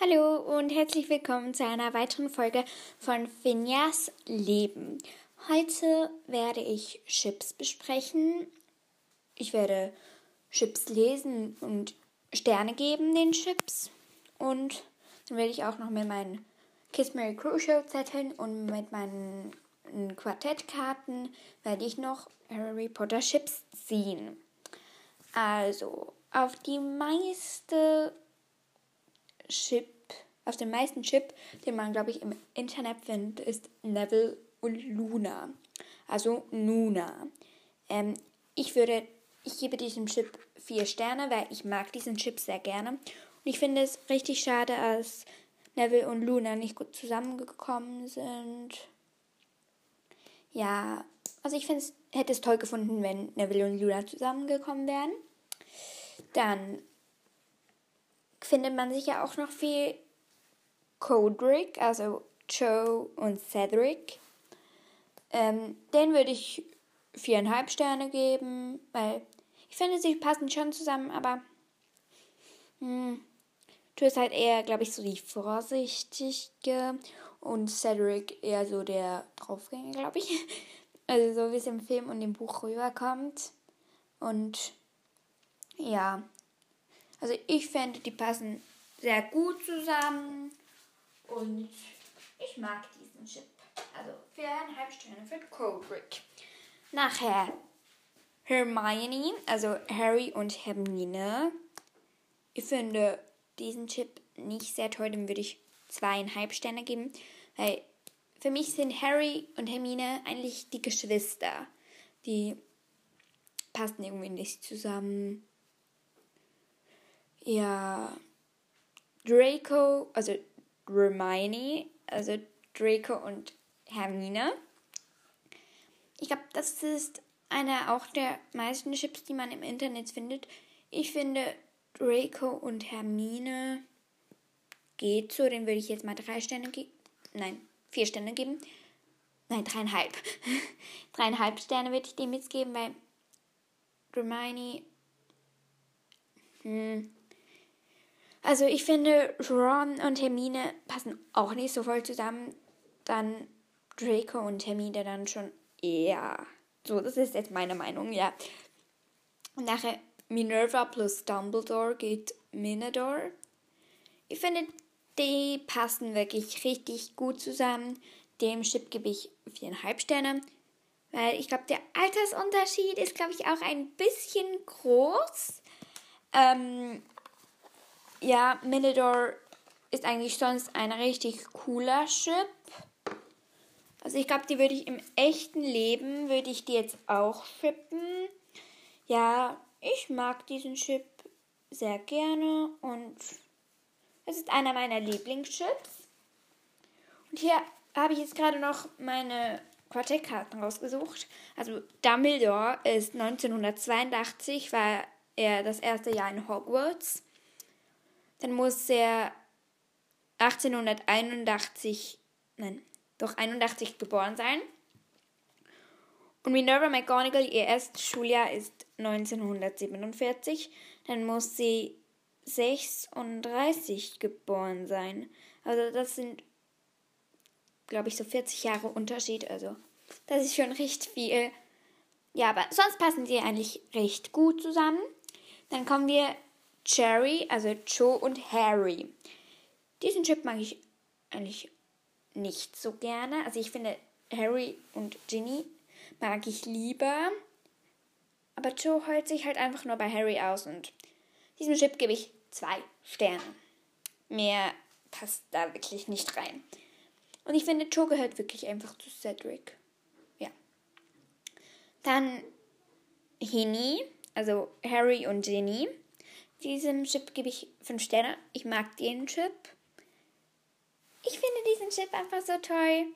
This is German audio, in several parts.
Hallo und herzlich willkommen zu einer weiteren Folge von Finjas Leben. Heute werde ich Chips besprechen. Ich werde Chips lesen und Sterne geben den Chips. Und dann werde ich auch noch mit meinen Kiss Mary Crucial Zetteln und mit meinen Quartettkarten werde ich noch Harry Potter Chips ziehen. Also, auf die meiste Chip, auf den meisten Chip, den man, glaube ich, im Internet findet, ist Neville und Luna. Also Nuna. Ähm, ich würde, ich gebe diesem Chip vier Sterne, weil ich mag diesen Chip sehr gerne. Und ich finde es richtig schade, dass Neville und Luna nicht gut zusammengekommen sind. Ja, also ich finde es, hätte es toll gefunden, wenn Neville und Luna zusammengekommen wären. Dann findet man sicher auch noch viel Codric, also Joe und Cedric. Ähm, den würde ich viereinhalb Sterne geben, weil ich finde, sie passen schon zusammen, aber hm, du bist halt eher, glaube ich, so die Vorsichtige und Cedric eher so der Draufgänger, glaube ich. Also so wie es im Film und im Buch rüberkommt. Und ja, also ich fände, die passen sehr gut zusammen und ich mag diesen Chip. Also viereinhalb Sterne für Codric. Nachher Hermione, also Harry und Hermine. Ich finde diesen Chip nicht sehr toll, dem würde ich zweieinhalb Sterne geben, weil für mich sind Harry und Hermine eigentlich die Geschwister. Die passen irgendwie nicht zusammen. Ja, Draco, also Hermione, also Draco und Hermine. Ich glaube, das ist einer auch der meisten Chips, die man im Internet findet. Ich finde Draco und Hermine geht so, den würde ich jetzt mal drei Sterne geben. Nein, vier Sterne geben. Nein, dreieinhalb. dreieinhalb Sterne würde ich dem jetzt geben, weil Hermione. Hm, also ich finde, Ron und Hermine passen auch nicht so voll zusammen. Dann Draco und Hermine dann schon eher. So, das ist jetzt meine Meinung, ja. Und nachher Minerva plus Dumbledore geht Minador. Ich finde, die passen wirklich richtig gut zusammen. Dem Chip gebe ich viereinhalb Sterne. Weil ich glaube, der Altersunterschied ist, glaube ich, auch ein bisschen groß. Ähm, ja, Minidor ist eigentlich sonst ein richtig cooler Chip. Also ich glaube, die würde ich im echten Leben, würde ich die jetzt auch shippen. Ja, ich mag diesen Chip sehr gerne und es ist einer meiner Lieblingschips. Und hier habe ich jetzt gerade noch meine Quartettkarten rausgesucht. Also Dumbledore ist 1982, war er das erste Jahr in Hogwarts dann muss er 1881, nein, doch 81 geboren sein. Und Minerva McGonagall, ihr erstes Schuljahr ist 1947, dann muss sie 36 geboren sein. Also das sind, glaube ich, so 40 Jahre Unterschied. Also das ist schon recht viel. Ja, aber sonst passen sie eigentlich recht gut zusammen. Dann kommen wir Cherry, also Joe und Harry. Diesen Chip mag ich eigentlich nicht so gerne. Also ich finde Harry und Ginny mag ich lieber. Aber Joe heult sich halt einfach nur bei Harry aus und diesem Chip gebe ich zwei Sterne. Mehr passt da wirklich nicht rein. Und ich finde, Joe gehört wirklich einfach zu Cedric. Ja. Dann Henny, also Harry und Ginny. Diesem Chip gebe ich 5 Sterne. Ich mag den Chip. Ich finde diesen Chip einfach so toll.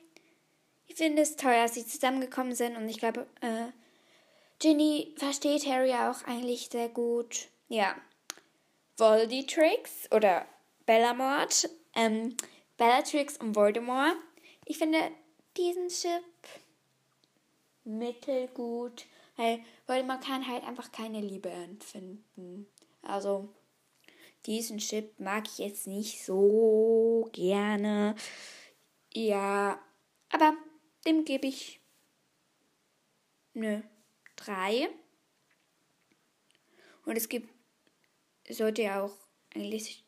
Ich finde es toll, dass sie zusammengekommen sind und ich glaube, äh, Ginny versteht Harry auch eigentlich sehr gut. Ja. Volditrix oder Bellamort. Ähm, Bellatrix und Voldemort. Ich finde diesen Chip mittelgut, weil Voldemort kann halt einfach keine Liebe empfinden. Also, diesen Chip mag ich jetzt nicht so gerne. Ja, aber dem gebe ich eine 3. Und es gibt, sollte ja auch eigentlich,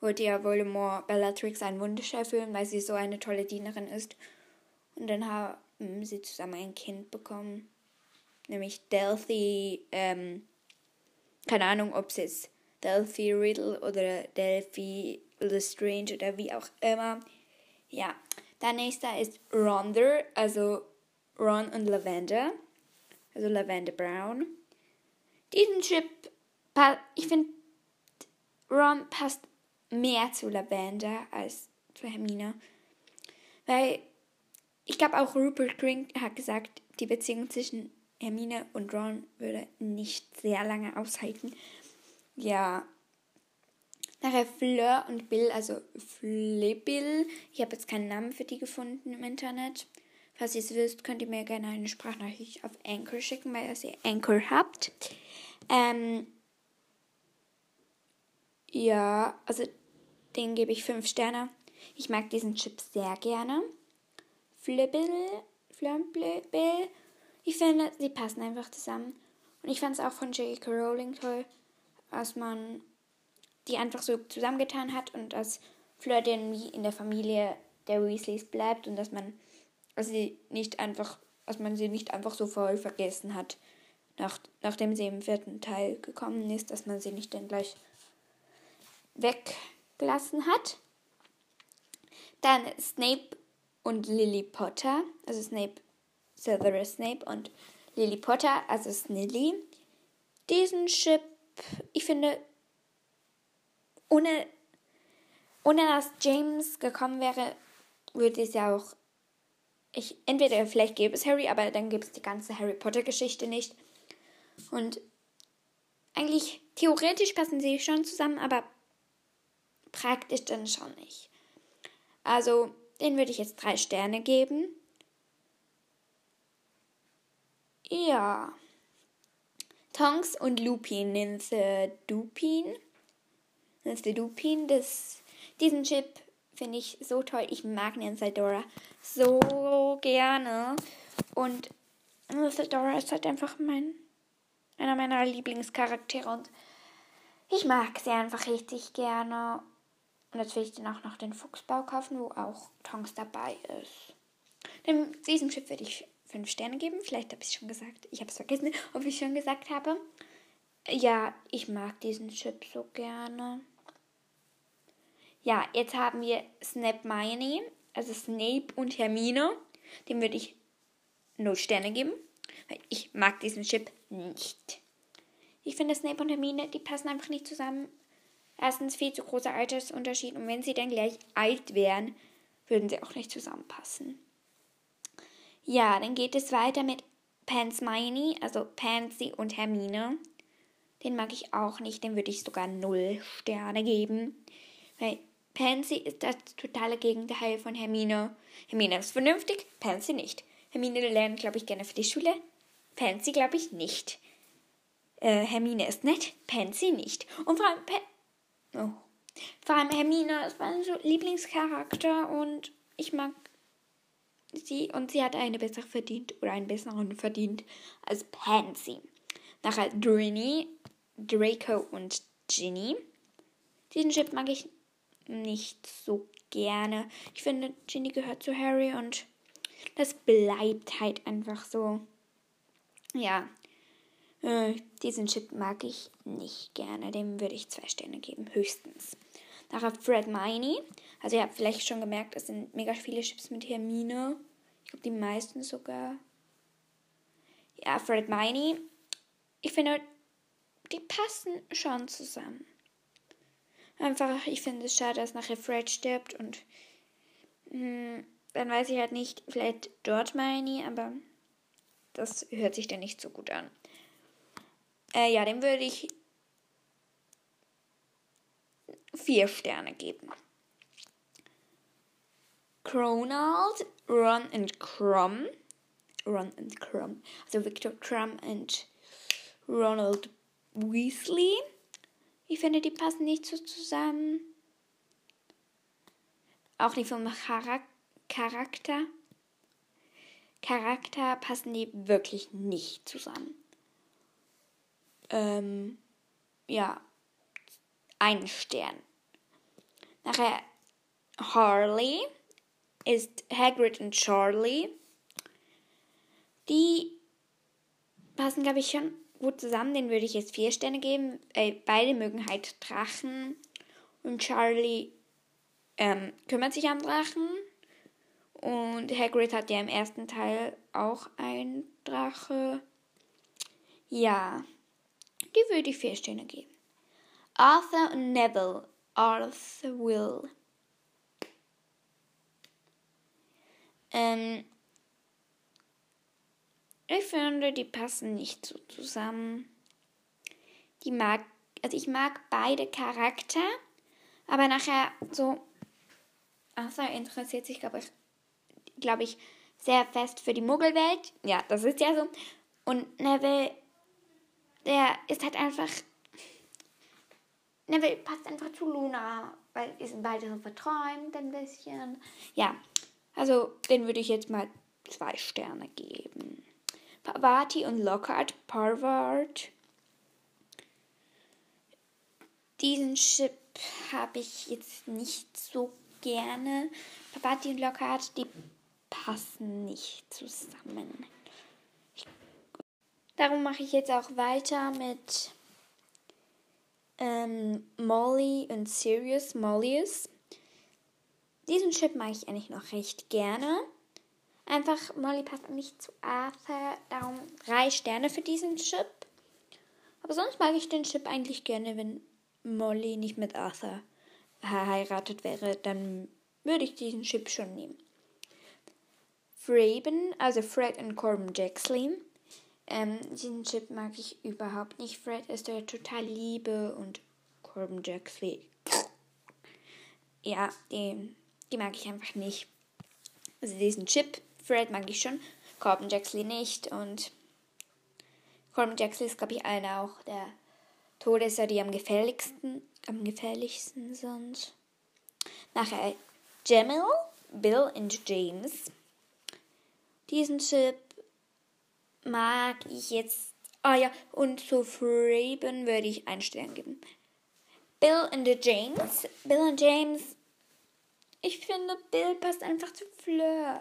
wollte ja Voldemort Bellatrix einen Wunsch erfüllen, weil sie so eine tolle Dienerin ist. Und dann haben sie zusammen ein Kind bekommen. Nämlich Delphi, ähm, keine Ahnung, ob es jetzt Delphi Riddle oder Delphi Lestrange oder wie auch immer. Ja, der nächste ist Ronder, also Ron und Lavender, also Lavender Brown. Diesen Chip, ich finde, Ron passt mehr zu Lavender als zu Hermine. Weil ich glaube auch Rupert Grint hat gesagt, die Beziehung zwischen Hermine und Ron würde nicht sehr lange aushalten. Ja. Nachher Fleur und Bill, also Flibill. Ich habe jetzt keinen Namen für die gefunden im Internet. Falls ihr es wisst, könnt ihr mir gerne eine Sprachnachricht auf Anchor schicken, weil ihr Anchor habt. Ähm, ja, also den gebe ich 5 Sterne. Ich mag diesen Chip sehr gerne. Flibble, Flumble, ich finde, sie passen einfach zusammen. Und ich fand es auch von J.K. Rowling toll, dass man die einfach so zusammengetan hat und dass Fleur wie in der Familie der Weasleys bleibt und dass man dass sie nicht einfach, dass man sie nicht einfach so voll vergessen hat, nach, nachdem sie im vierten Teil gekommen ist, dass man sie nicht dann gleich weggelassen hat. Dann Snape und Lily Potter, also Snape, Severus Snape und Lily Potter, also Snilly. Diesen Chip, ich finde, ohne, ohne dass James gekommen wäre, würde es ja auch ich, entweder vielleicht gäbe es Harry, aber dann gibt es die ganze Harry Potter Geschichte nicht. Und eigentlich theoretisch passen sie schon zusammen, aber praktisch dann schon nicht. Also, den würde ich jetzt drei Sterne geben. Ja. Tonks und Lupin, Ninze Dupin. Ninze Dupin, das, diesen Chip finde ich so toll. Ich mag Nancy Dora so gerne. Und Nancy Dora ist halt einfach mein, einer meiner Lieblingscharaktere. Und ich mag sie einfach richtig gerne. Und jetzt will ich dann auch noch den Fuchsbau kaufen, wo auch Tongs dabei ist. Dem, diesem Schiff würde ich fünf Sterne geben. Vielleicht habe ich es schon gesagt. Ich habe es vergessen, ob ich schon gesagt habe. Ja, ich mag diesen Chip so gerne. Ja, jetzt haben wir Snape Hermione, also Snape und Hermine. Dem würde ich 0 Sterne geben, weil ich mag diesen Chip nicht. Ich finde Snape und Hermine, die passen einfach nicht zusammen. Erstens viel zu großer Altersunterschied und wenn sie dann gleich alt wären, würden sie auch nicht zusammenpassen. Ja, dann geht es weiter mit Pansmini, also Pansy und Hermine. Den mag ich auch nicht, den würde ich sogar 0 Sterne geben. Weil Pansy ist das totale Gegenteil von Hermine. Hermine ist vernünftig, Pansy nicht. Hermine lernt, glaube ich, gerne für die Schule. Pansy, glaube ich, nicht. Äh, Hermine ist nett, Pansy nicht. Und vor allem, pa oh. vor allem Hermine ist mein Lieblingscharakter und ich mag sie und sie hat eine bessere verdient oder einen besseren verdient als Pansy. Nachher Drini, Draco und Ginny. Diesen Chip mag ich nicht so gerne. Ich finde, Ginny gehört zu Harry und das bleibt halt einfach so. Ja, äh, diesen Chip mag ich nicht gerne. Dem würde ich zwei Sterne geben, höchstens. Nachher Fred Miney. Also ihr habt vielleicht schon gemerkt, es sind mega viele Chips mit Hermine. Die meisten sogar. Ja, Fred Miney. Ich finde, die passen schon zusammen. Einfach, ich finde es schade, dass nachher Fred stirbt und mh, hm, dann weiß ich halt nicht, vielleicht dort Hermione, aber das hört sich dann nicht so gut an. Äh, ja, dem würde ich vier Sterne geben. Cronald, Ron and Crumb. Ron and Crumb. Also Victor Crumb und Ronald Weasley. Ich finde, die passen nicht so zusammen. Auch nicht vom Charak Charakter. Charakter passen die wirklich nicht zusammen. Ähm, ja, ein Stern. Nachher Harley ist Hagrid und Charlie. Die passen, glaube ich, schon gut zusammen. Den würde ich jetzt vier Sterne geben. Äh, beide mögen halt Drachen. Und Charlie ähm, kümmert sich am Drachen. Und Hagrid hat ja im ersten Teil auch einen Drache. Ja, die würde ich vier Sterne geben. Arthur und Neville. Arthur Will. Ähm, ich finde, die passen nicht so zusammen. Die mag, also ich mag beide Charakter, aber nachher so, Arthur interessiert sich, glaube ich, glaube ich, sehr fest für die Muggelwelt. Ja, das ist ja so. Und Neville, der ist halt einfach. Neville passt einfach zu Luna, weil die sind beide so verträumt ein bisschen. Ja, also den würde ich jetzt mal zwei Sterne geben. Pavati und Lockhart, Parvard. Diesen Chip habe ich jetzt nicht so gerne. Pavati und Lockhart, die passen nicht zusammen. Darum mache ich jetzt auch weiter mit ähm, Molly und Sirius Mollius. Diesen Chip mag ich eigentlich noch recht gerne. Einfach, Molly passt nicht zu Arthur, darum drei Sterne für diesen Chip. Aber sonst mag ich den Chip eigentlich gerne, wenn Molly nicht mit Arthur verheiratet wäre, dann würde ich diesen Chip schon nehmen. Fraben, also Fred und Corbin Jaxley. Ähm, diesen Chip mag ich überhaupt nicht. Fred ist der total liebe und Corbin Jaxley. Ja, die, die mag ich einfach nicht. Also diesen Chip, Fred mag ich schon, Corbin Jaxley nicht. Und Corbin Jaxley ist, glaube ich, einer auch der Todesser, die am gefährlichsten, am gefährlichsten sind. Nachher Jamil, Bill und James. Diesen Chip mag ich jetzt. Ah ja, und zu Fraben würde ich einen Stern geben. Bill und James. Bill und James. Ich finde, Bill passt einfach zu Fleur.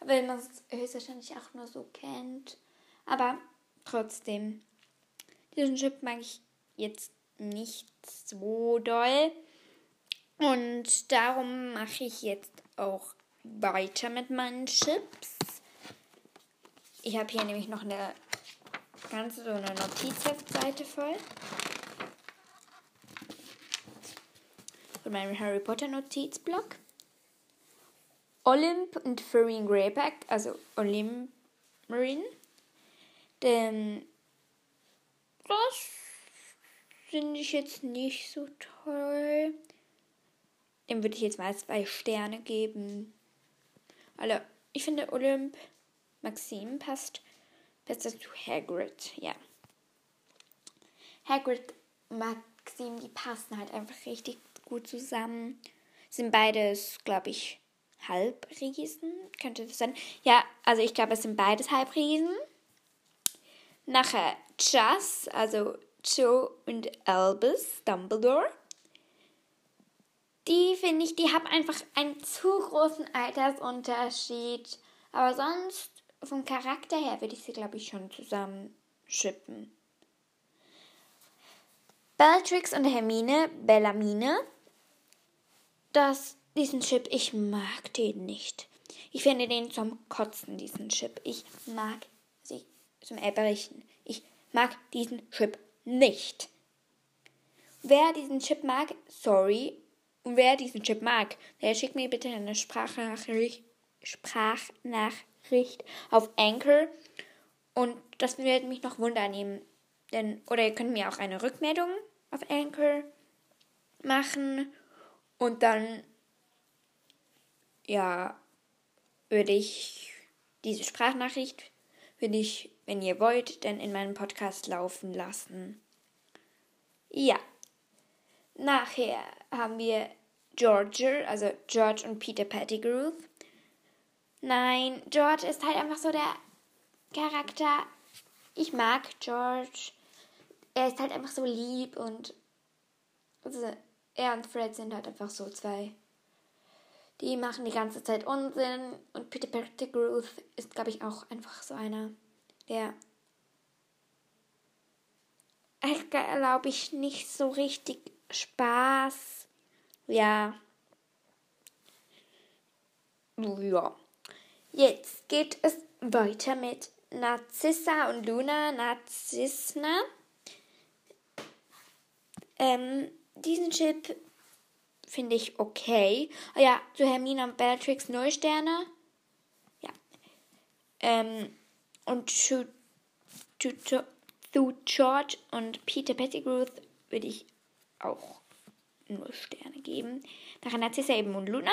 Weil man es höchstwahrscheinlich auch nur so kennt. Aber trotzdem. Diesen Chip mag ich jetzt nicht so doll. Und darum mache ich jetzt auch weiter mit meinen Chips. Ich habe hier nämlich noch eine ganze so eine Notizheftseite voll. Von meinem Harry Potter Notizblock. Olymp und Farine Greyback, also Olymmarin. Denn das finde ich jetzt nicht so toll. Dem würde ich jetzt mal zwei Sterne geben. Also, ich finde Olymp Maxim passt besser zu Hagrid, ja. Hagrid Maxim, die passen halt einfach richtig gut zusammen. Sind beides, glaube ich, Halbriesen. Könnte das sein? Ja, also ich glaube, es sind beides Halbriesen. Nachher Chas, also Joe und Albus Dumbledore die finde ich, die haben einfach einen zu großen Altersunterschied. Aber sonst, vom Charakter her, würde ich sie, glaube ich, schon zusammen schippen. Bellatrix und Hermine, Bellamine. Das, diesen Chip, ich mag den nicht. Ich finde den zum Kotzen, diesen Chip. Ich mag sie zum Erbrechen. Ich mag diesen Chip nicht. Wer diesen Chip mag, sorry, und wer diesen Chip mag, der schickt mir bitte eine Sprachnachricht, Sprachnachricht auf Anchor. Und das würde mich noch wundern. Denn, oder ihr könnt mir auch eine Rückmeldung auf Anchor machen. Und dann, ja, würde ich diese Ja. Nachher haben wir George, also George und Peter Pettigrew. Nein, George ist halt einfach so der Charakter. Ich mag George. Er ist halt einfach so lieb und also er und Fred sind halt einfach so zwei. Die machen die ganze Zeit Unsinn und Peter Pettigrew ist, glaube ich, auch einfach so einer, der glaube ich, nicht so richtig Spaß. Ja. Ja. Jetzt geht es weiter mit Narzissa und Luna. Narzissna. Ähm, diesen Chip finde ich okay. Oh ja, zu Hermine und Bellatrix 0 Sterne. Ja. Ähm, und zu, zu, zu George und Peter Pettigrew würde ich auch nur Sterne geben. Daran hat sie eben und Luna.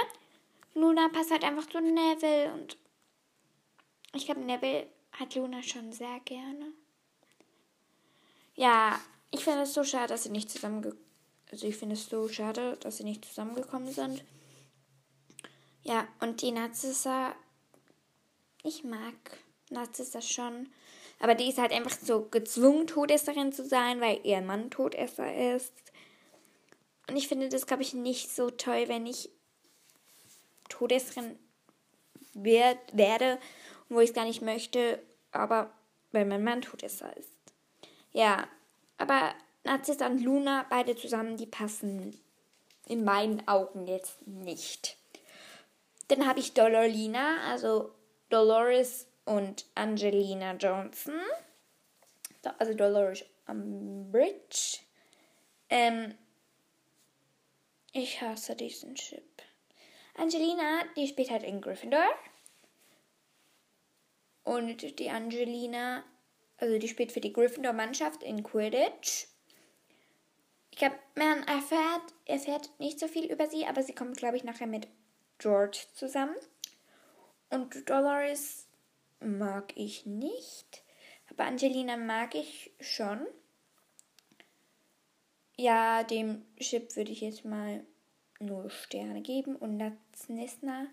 Luna passt halt einfach zu Neville und ich glaube, Neville hat Luna schon sehr gerne. Ja, ich finde es so schade, dass sie nicht zusammengekommen also ich finde es so schade, dass sie nicht zusammengekommen sind. Ja, und die Narzissa, ich mag Narzissa schon. Aber die ist halt einfach so gezwungen, Todesserin zu sein, weil ihr Mann Todesser ist. Und ich finde das, glaube ich, nicht so toll, wenn ich Todesserin werd, werde, wo ich es gar nicht möchte, aber weil mein Mann Todesser ist. Ja, aber Narzissa und Luna, beide zusammen, die passen in meinen Augen jetzt nicht. Dann habe ich Dolorlina, also Dolores und Angelina Johnson. Also Dolores Umbridge. Ähm, ich hasse diesen Chip. Angelina, die spielt halt in Gryffindor. Und die Angelina, also die spielt für die Gryffindor-Mannschaft in Quidditch. Ich glaube, man erfährt, erfährt nicht so viel über sie, aber sie kommt, glaube ich, nachher mit George zusammen. Und Dolores mag ich nicht. Aber Angelina mag ich schon. Ja, dem Chip würde ich jetzt mal nur Sterne geben. Und Natsnisna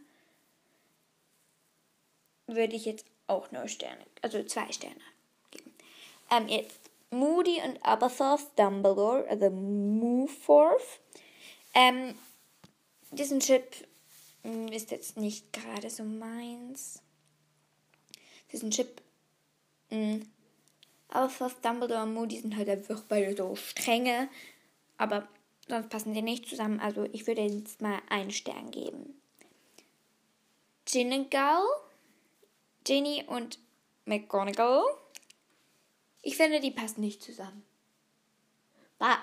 würde ich jetzt auch nur Sterne, also zwei Sterne geben. Ähm, jetzt Moody und Aberforth Dumbledore, also Mooforth. Ähm, diesen Chip hm, ist jetzt nicht gerade so meins diesen Chip. Mh. Aber fast Dumbledore und Moody sind halt einfach beide so strenge. Aber sonst passen sie nicht zusammen. Also ich würde jetzt mal einen Stern geben. Ginnigal, Ginny und McGonagall. Ich finde, die passen nicht zusammen.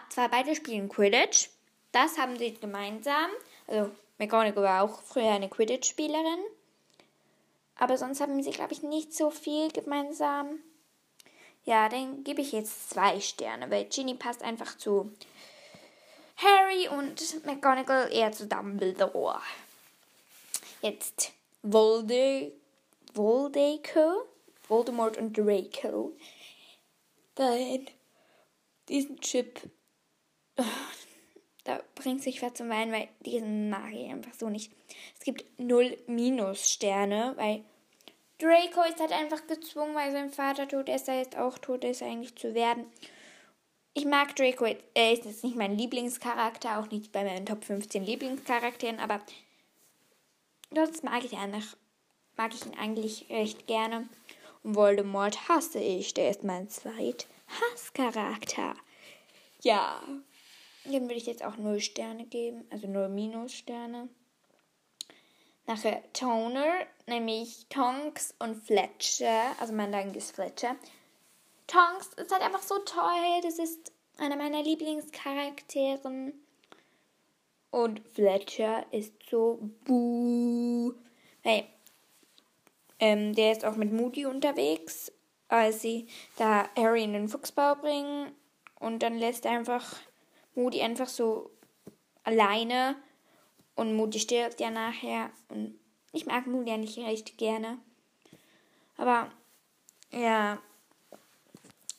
Zwar beide spielen Quidditch. Das haben sie gemeinsam. Also McGonagall war auch früher eine Quidditch-Spielerin. Aber sonst haben sie, glaube ich, nicht so viel gemeinsam. Ja, dann gebe ich jetzt zwei Sterne, weil Ginny passt einfach zu Harry und McGonagall eher zu Dumbledore. Jetzt Volde, Voldemort und Draco. Dann diesen Chip, da bringt sich was zum Weinen, weil diesen mag ich einfach so nicht. Es gibt null Minussterne, weil Draco ist halt einfach gezwungen, weil sein Vater tot ist, er jetzt auch tot ist, eigentlich zu werden. Ich mag Draco, er ist jetzt nicht mein Lieblingscharakter, auch nicht bei meinen Top 15 Lieblingscharakteren, aber sonst mag ich, mag ich ihn eigentlich recht gerne. Voldemort hasse ich, der ist mein zweit Hasscharakter. Ja, dem würde ich jetzt auch 0 Sterne geben, also 0 Minussterne. Nachher Toner, nämlich Tonks und Fletcher, also mein Dank ist Fletcher. Tonks ist halt einfach so toll, das ist einer meiner Lieblingscharakteren. Und Fletcher ist so buh. Hey, ähm, der ist auch mit Moody unterwegs, als sie da Harry in den Fuchsbau bringen. Und dann lässt er einfach Moody einfach so alleine und Moody stirbt ja nachher. Und ich mag Moody ja nicht recht gerne. Aber ja,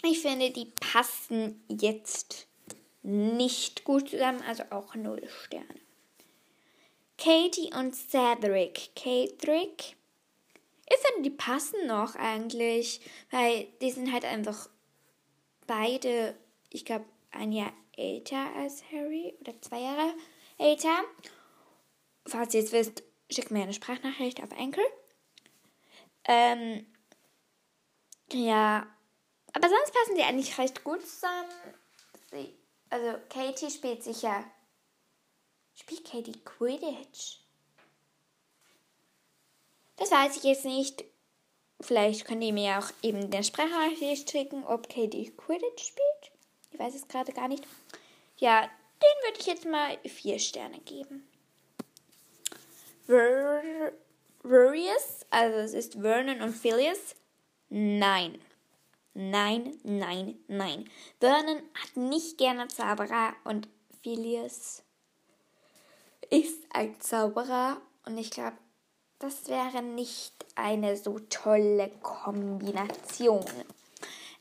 ich finde, die passen jetzt nicht gut zusammen, also auch 0 Sterne. Katie und Cedric. Cedric, ich finde, die passen noch eigentlich, weil die sind halt einfach beide, ich glaube, ein Jahr älter als Harry oder zwei Jahre älter. Falls ihr es wisst, schickt mir eine Sprachnachricht auf Enkel. Ähm, ja, aber sonst passen die eigentlich recht gut zusammen. Sie, also Katie spielt sicher. Spielt Katie Quidditch? Das weiß ich jetzt nicht. Vielleicht könnt ihr mir auch eben den Sprachnachricht schicken, ob Katie Quidditch spielt. Ich weiß es gerade gar nicht. Ja, den würde ich jetzt mal vier Sterne geben. Verius, also es ist Vernon und Phileas. Nein. Nein, nein, nein. Vernon hat nicht gerne Zauberer und Phileas ist ein Zauberer und ich glaube, das wäre nicht eine so tolle Kombination.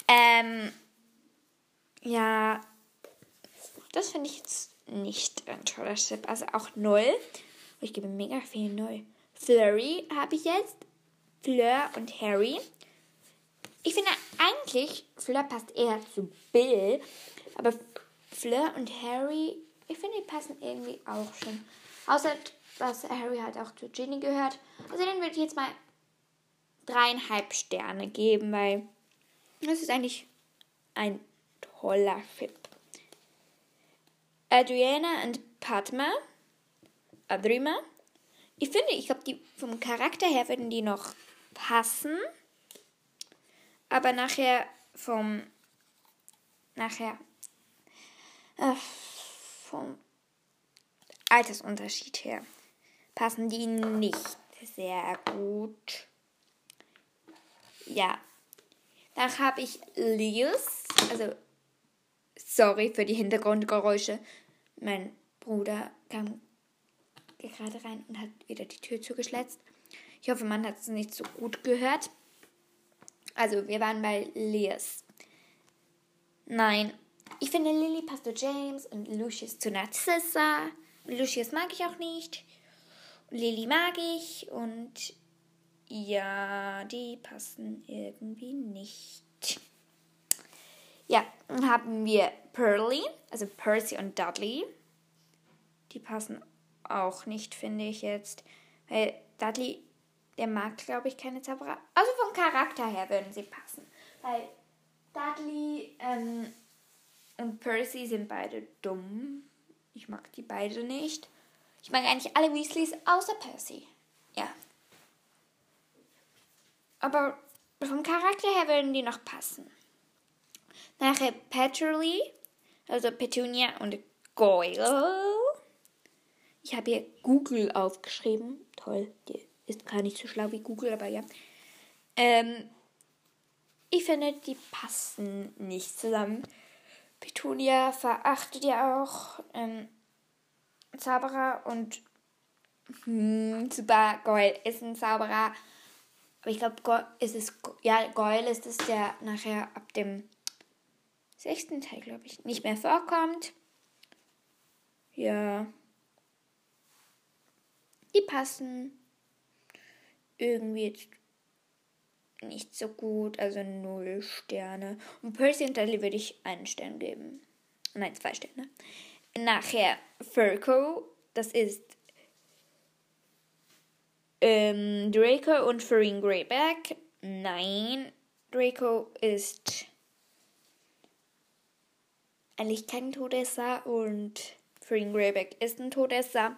Ähm, ja, das finde ich jetzt nicht ein toller Chip. Also auch null. Ich gebe mega viel null. Flurry habe ich jetzt. Fleur und Harry. Ich finde eigentlich, Fleur passt eher zu Bill. Aber Fleur und Harry, ich finde, die passen irgendwie auch schon. Außer, dass Harry halt auch zu Ginny gehört. Also den würde ich jetzt mal dreieinhalb Sterne geben, weil das ist eigentlich ein toller Chip. Adriana und Padma. Adrima. Ich finde, ich glaube, die vom Charakter her würden die noch passen. Aber nachher vom nachher äh, vom Altersunterschied her passen die nicht sehr gut. Ja. Dann habe ich Leos, also sorry für die Hintergrundgeräusche. Mein Bruder kam gerade rein und hat wieder die Tür zugeschletzt. Ich hoffe, man hat es nicht so gut gehört. Also, wir waren bei Leos. Nein, ich finde Lily passt zu James und Lucius zu Narcissa. Lucius mag ich auch nicht. Lily mag ich und ja, die passen irgendwie nicht. Ja, dann haben wir Pearly, also Percy und Dudley. Die passen auch nicht, finde ich jetzt. Weil Dudley, der mag, glaube ich, keine Zauberer. Also vom Charakter her würden sie passen. Weil Dudley ähm, und Percy sind beide dumm. Ich mag die beide nicht. Ich mag eigentlich alle Weasleys außer Percy. Ja. Aber vom Charakter her würden die noch passen. Nachher Petrely, also Petunia und Goyle. Ich habe hier Google aufgeschrieben. Toll, die ist gar nicht so schlau wie Google, aber ja. Ähm, ich finde, die passen nicht zusammen. Petunia verachtet ja auch ähm, Zauberer und hm, super, Goyle ist ein Zauberer. Aber ich glaube, ist es, ja, Goyle ist es, der nachher ab dem sechsten Teil, glaube ich, nicht mehr vorkommt. Ja die passen irgendwie jetzt nicht so gut, also null Sterne. Und Percy und Dudley würde ich einen Stern geben. Nein, zwei Sterne. Nachher Furco, das ist ähm, Draco und Farin Greyback. Nein, Draco ist eigentlich kein Todesser und Farin Greyback ist ein Todesser.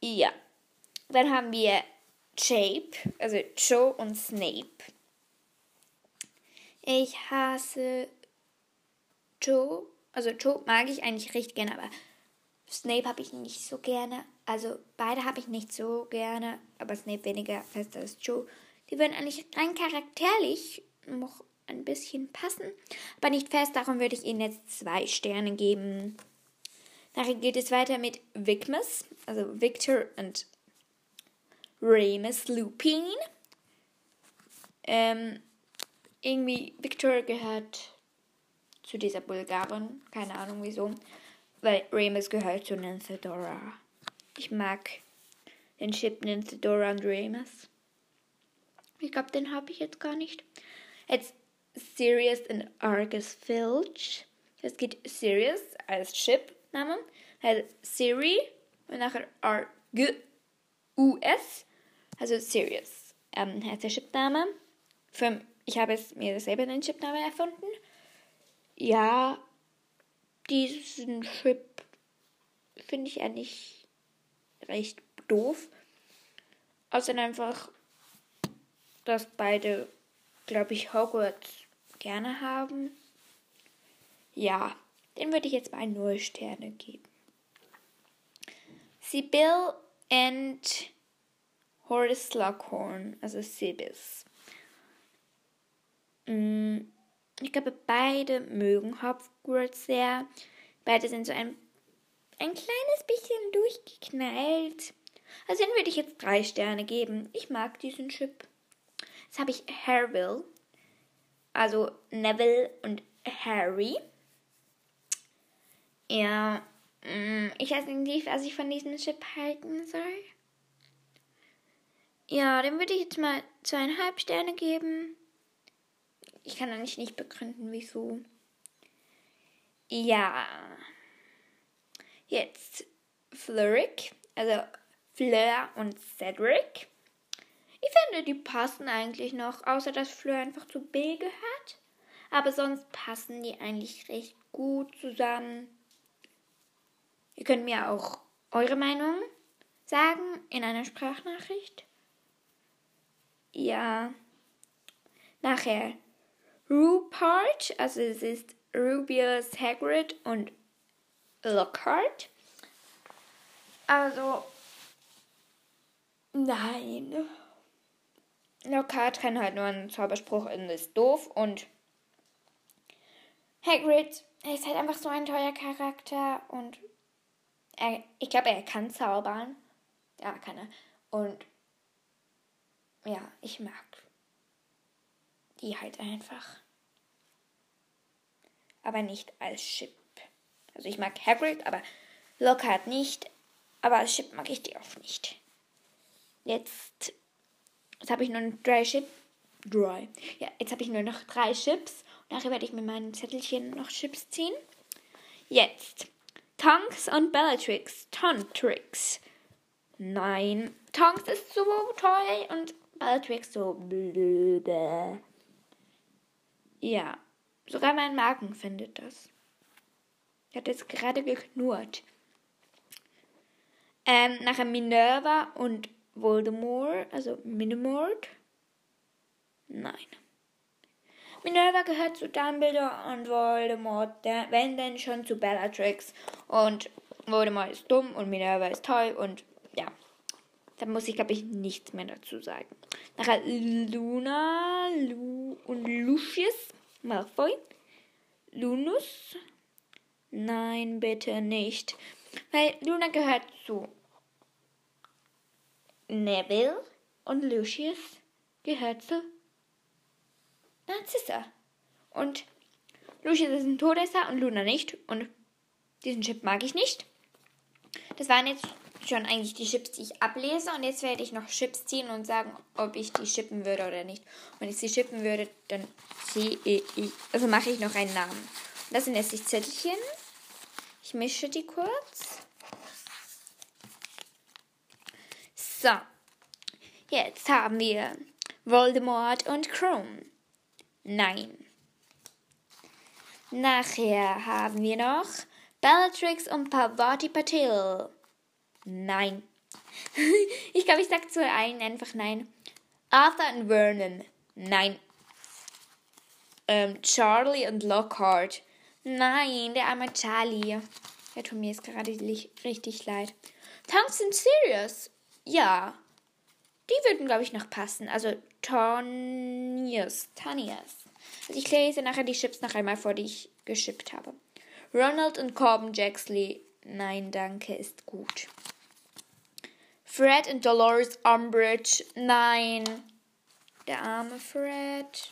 Ja. Dann haben wir Jape, also Joe und Snape. Ich hasse Joe. Also Joe mag ich eigentlich recht gerne, aber Snape habe ich nicht so gerne. Also beide habe ich nicht so gerne, aber Snape weniger fest als Joe. Die würden eigentlich rein charakterlich noch ein bisschen passen, aber nicht fest. Darum würde ich ihnen jetzt zwei Sterne geben. Nachher geht es weiter mit Vicmus, also Victor und Remus Lupin. Ähm, irgendwie, Victor gehört zu dieser Bulgarin. Keine Ahnung wieso. Weil Remus gehört zu Nynthadora. Ich mag den Chip Nynthadora und Remus. Ich glaube, den habe ich jetzt gar nicht. Jetzt Sirius und Argus Filch. Es geht Sirius als Chip-Name. Siri und nachher R-G-U-S. Also Sirius ähm, heißt der Chipname. Ich habe es mir selber den Chipname erfunden. Ja, diesen Chip finde ich eigentlich recht doof. Außer einfach, dass beide, glaube ich, Hogwarts gerne haben. Ja, den würde ich jetzt mal 0 Sterne geben. Sibyl and Horace Slughorn, also Sibis. Mm, ich glaube, beide mögen Hogwarts sehr. Beide sind so ein, ein kleines bisschen durchgeknallt. Also den würde ich jetzt drei Sterne geben. Ich mag diesen Chip. Jetzt habe ich Harville. Also Neville und Harry. Ja, mm, ich weiß nicht, was ich von diesem Chip halten soll. Ja, dem würde ich jetzt mal zweieinhalb Sterne geben. Ich kann eigentlich nicht begründen, wieso. Ja. Jetzt Flurick, also Fleur und Cedric. Ich finde, die passen eigentlich noch, außer dass Fleur einfach zu B gehört. Aber sonst passen die eigentlich recht gut zusammen. Ihr könnt mir auch eure Meinung sagen in einer Sprachnachricht. Ja. Nachher Rupert, also es ist Rubius Hagrid und Lockhart. Also, nein. Lockhart kann halt nur einen Zauberspruch und ist doof und Hagrid er ist halt einfach so ein teuer Charakter und er, ich glaube, er kann zaubern. Ja, kann er. Und ja, ich mag die halt einfach. Aber nicht als Chip. Also ich mag Hagrid, aber Lockhart nicht. Aber als Chip mag ich die auch nicht. Jetzt, jetzt habe ich nur drei Chips. Dry. Ja, jetzt habe ich nur noch drei Chips. Und nachher werde ich mit meinem Zettelchen noch Chips ziehen. Jetzt. Tonks und Bellatrix. Tontrix. Nein. Tonks ist so toll und Bellatrix so blöde. Ja. Sogar mein Magen findet das. Hatte jetzt gerade geknurrt. Ähm, nachher Minerva und Voldemort, also Minimord. Nein. Minerva gehört zu Dumbledore und Voldemort, der, wenn denn schon zu Bellatrix. Und Voldemort ist dumm und Minerva ist toll und ja. Da muss ich, glaube ich, nichts mehr dazu sagen. Nachher Luna Lu und Lucius Malfoy. Lunus. Nein, bitte nicht. Weil Luna gehört zu Neville und Lucius gehört zu Narcissa. Und Lucius ist ein Todesser und Luna nicht. Und diesen Chip mag ich nicht. Das waren jetzt schon eigentlich die Chips, die ich ablese. Und jetzt werde ich noch Chips ziehen und sagen, ob ich die schippen würde oder nicht. wenn ich sie schippen würde, dann ziehe ich, also mache ich noch einen Namen. Das sind jetzt die Zettelchen. Ich mische die kurz. So. Jetzt haben wir Voldemort und Chrome. Nein. Nachher haben wir noch Bellatrix und Pavati Patil. Nein. ich glaube, ich sage zu allen einfach nein. Arthur und Vernon. Nein. Ähm, Charlie und Lockhart. Nein, der arme Charlie. Der tut mir gerade richtig leid. Tonks und Sirius. Ja. Die würden, glaube ich, noch passen. Also Tonius. Tonius. Also ich lese nachher die Chips noch einmal vor, die ich geschippt habe. Ronald und Corbin Jaxley. Nein, danke, ist gut. Fred und Dolores Umbridge. Nein. Der arme Fred.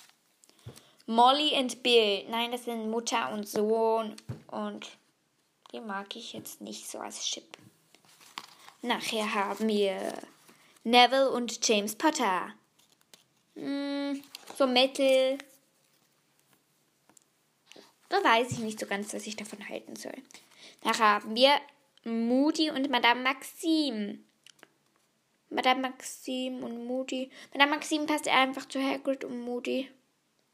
Molly und Bill. Nein, das sind Mutter und Sohn. Und die mag ich jetzt nicht so als Chip. Nachher haben wir Neville und James Potter. Hm, so Metal. Da weiß ich nicht so ganz, was ich davon halten soll. Nachher haben wir Moody und Madame Maxime. Madame Maxime und Moody. Madame Maxime passt einfach zu Hagrid und Moody.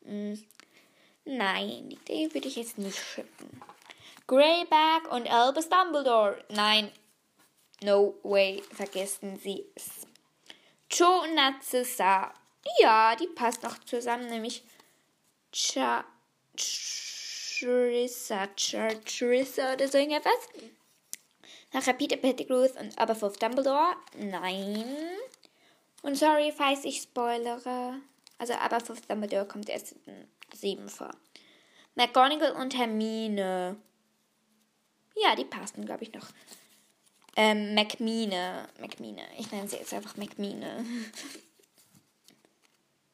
Hm. Nein, den würde ich jetzt nicht schippen. Greyback und Albus Dumbledore. Nein, no way, vergessen Sie es. Joe und Narcissa. Ja, die passt noch zusammen, nämlich Cha Charissa, Charissa oder so irgendetwas. Nachher Peter Pettigrew und Aberforth Dumbledore. Nein. Und sorry, falls ich spoilere. Also Aberforth Dumbledore kommt erst in 7 vor. McGonagall und Hermine. Ja, die passen, glaube ich, noch. Ähm, Macmine. Macmine. Ich nenne sie jetzt einfach Macmine.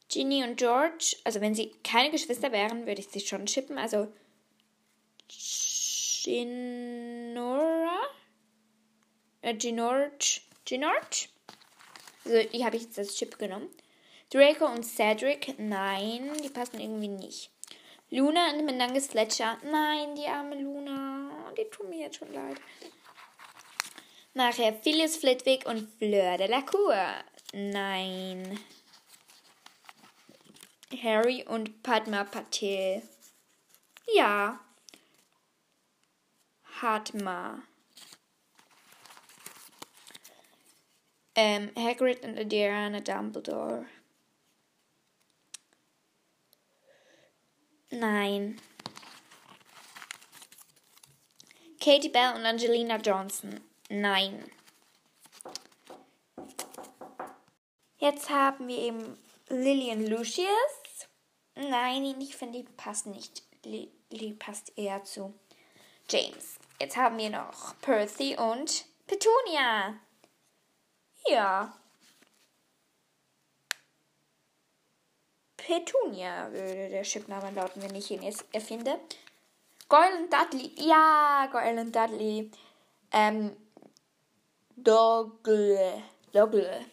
Ginny und George. Also, wenn sie keine Geschwister wären, würde ich sie schon chippen. Also, Ginora? Äh. Ginorge? Also, die habe ich jetzt als Chip genommen. Draco und Cedric. Nein, die passen irgendwie nicht. Luna und Menanges Fletcher. Nein, die arme Luna. Die tut mir jetzt schon leid. Nachher Phyllis Flitwick und Fleur de la Cour. Nein. Harry und Padma Patel. Ja. Hartma. Ähm, Hagrid und Adriana Dumbledore. Nein. Katie Bell und Angelina Johnson. Nein. Jetzt haben wir eben Lillian Lucius. Nein, ich finde, die passt nicht. Die passt eher zu James. Jetzt haben wir noch Percy und Petunia. Ja. Petunia würde der Chipname lauten, wenn ich ihn jetzt erfinde. Goyle und Dudley. Ja, Goyle und Dudley. Ähm, Dogle. Dogle.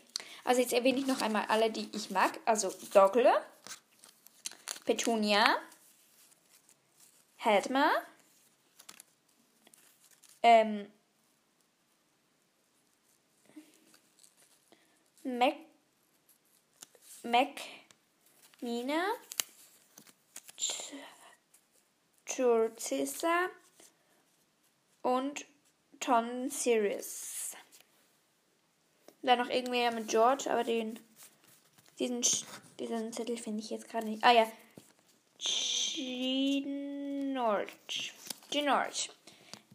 Also jetzt erwähne ich noch einmal alle, die ich mag. Also Dogle, Petunia, Hedma, ähm, Mac, Mac, Mina, Churcissa und Ton Sirius. Dann noch irgendwer mit George, aber den diesen, diesen Zettel finde ich jetzt gerade nicht. Ah ja. George. George.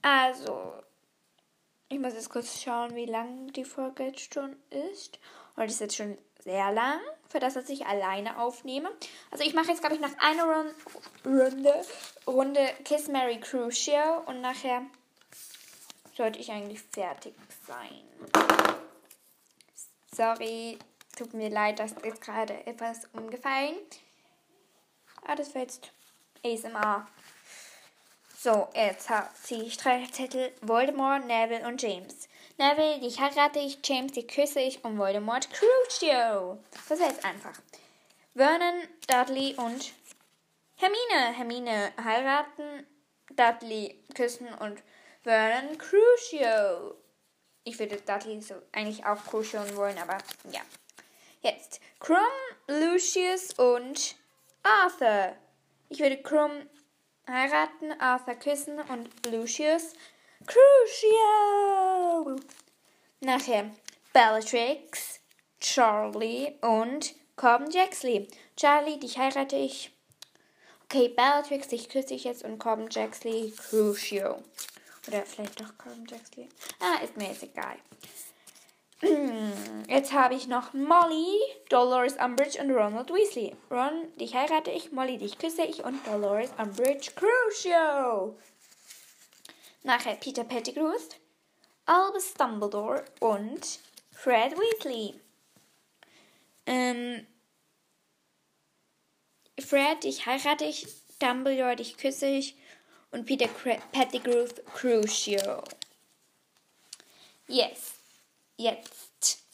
Also, ich muss jetzt kurz schauen, wie lang die Folge jetzt schon ist. Und das ist jetzt schon sehr lang, für das, dass ich alleine aufnehme. Also ich mache jetzt, glaube ich, noch eine Run Runde, Runde Kiss Mary Crucio und nachher sollte ich eigentlich fertig sein. Sorry, tut mir leid, das ist gerade etwas umgefallen. Ah, das war jetzt ASMR. So, jetzt ziehe ich drei Zettel. Voldemort, Neville und James. Neville, dich heirate ich, James, die küsse ich und Voldemort, Crucio. Das jetzt einfach. Vernon, Dudley und Hermine. Hermine heiraten, Dudley küssen und Vernon, Crucio. Ich würde Dudley so eigentlich auch Crucio wollen, aber ja. Jetzt Krumm, Lucius und Arthur. Ich würde Krumm heiraten, Arthur küssen und Lucius Crucio. Nachher Bellatrix, Charlie und Corbin Jaxley. Charlie, dich heirate ich. Okay, Bellatrix, dich küsse ich jetzt und Corbin Jaxley, Crucio. Oder vielleicht doch Corbin Jaxley. Ah, ist mir jetzt egal. Jetzt habe ich noch Molly, Dolores Umbridge und Ronald Weasley. Ron, dich heirate ich, Molly, dich küsse ich und Dolores Umbridge Crucio. Nachher Peter Pettigrew, Albus Dumbledore und Fred Weasley. Ähm, Fred, dich heirate ich. Dumbledore, dich küsse ich. Und Peter Pettigrew Crucio. Yes. Jetzt.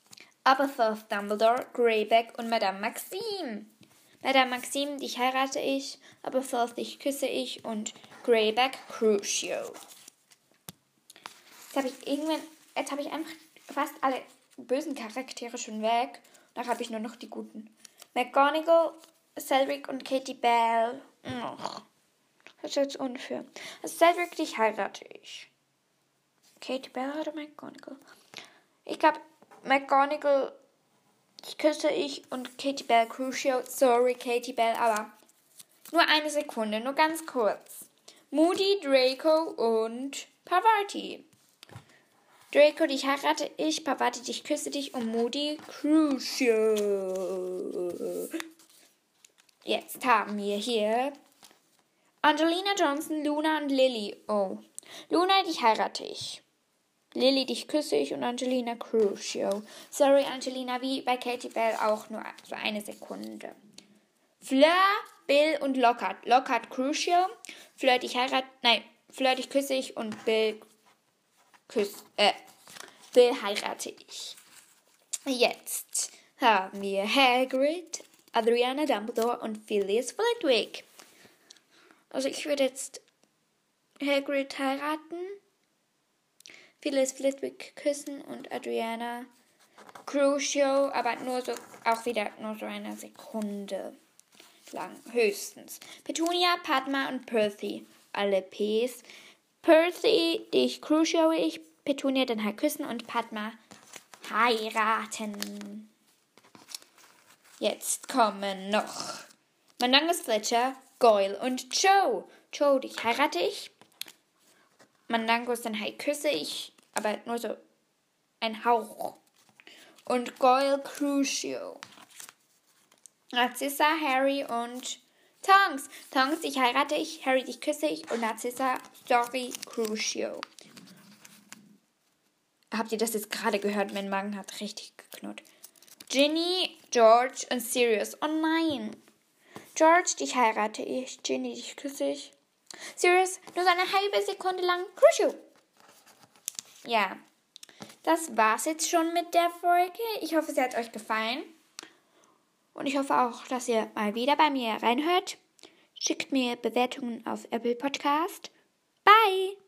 Aberforth Dumbledore, Greyback und Madame Maxime. Madame Maxime, dich heirate ich. Aberforth, dich küsse ich. Und Greyback Crucio. Jetzt habe ich irgendwann. Jetzt habe ich einfach fast alle bösen Charaktere schon weg. Da habe ich nur noch die guten. McGonagall, Cedric und Katie Bell. Oh, das ist jetzt unfair. Also Cedric, dich heirate ich. Katie Bell oder McGonagall? Ich glaube, McGonagall, ich küsse ich und Katie Bell Crucio. Sorry, Katie Bell, aber nur eine Sekunde, nur ganz kurz. Moody, Draco und Pavati. Draco, dich heirate ich, Pavati, dich küsse dich und Moody, Crucio. Jetzt haben wir hier Angelina Johnson, Luna und Lily. Oh. Luna, dich heirate ich. Lily, dich küsse ich und Angelina Crucio. Sorry, Angelina, wie bei Katie Bell auch nur so eine Sekunde. Fleur, Bill und Lockhart. Lockhart Crucio. Fleur, dich heirate. Nein, Fleur, dich küsse ich und Bill küss, äh, heirate ich. Jetzt haben wir Hagrid, Adriana Dumbledore und Phyllis Flitwick. Also ich würde jetzt Hagrid heiraten, Phyllis Flitwick küssen und Adriana Crucio, aber nur so, auch wieder nur so eine Sekunde lang, höchstens. Petunia, Padma und Percy, alle Ps. Percy, dich Crucio ich, Petunia dann halt küssen und Padma heiraten. Jetzt kommen noch Mandangus Fletcher, Goyle und Joe. Joe, dich heirate ich. Mandangus dann halt küsse ich, aber nur so ein Hauch. Und Goyle Crucio. Narcissa, Harry und Tongs. Tongs, dich heirate ich, Harry, dich küsse ich und Narcissa, sorry, Crucio. Habt ihr das jetzt gerade gehört? Mein Magen hat richtig geknurrt. Ginny, George und Sirius. Oh nein. George, dich heirate ich. Ginny, dich küsse ich. Sirius, nur so eine halbe Sekunde lang. Crucio. Ja. Das war's jetzt schon mit der Folge. Ich hoffe, sie hat euch gefallen. Und ich hoffe auch, dass ihr mal wieder bei mir reinhört. Schickt mir Bewertungen auf Apple Podcast. Bye!